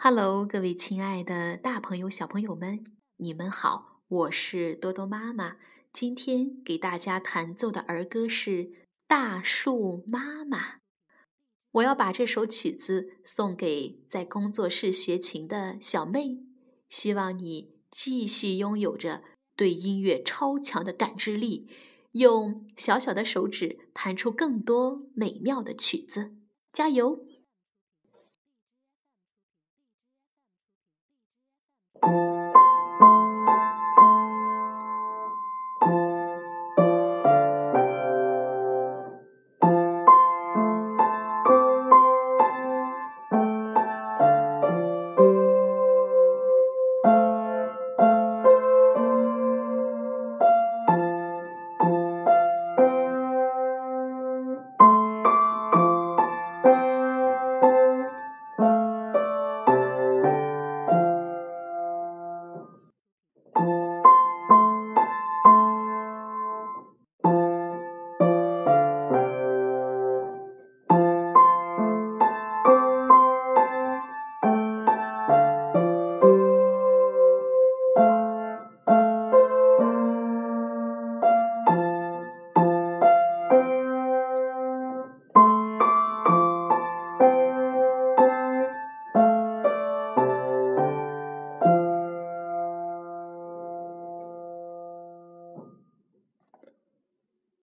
Hello，各位亲爱的大朋友、小朋友们，你们好，我是多多妈妈。今天给大家弹奏的儿歌是《大树妈妈》。我要把这首曲子送给在工作室学琴的小妹，希望你继续拥有着对音乐超强的感知力，用小小的手指弹出更多美妙的曲子。加油！thank you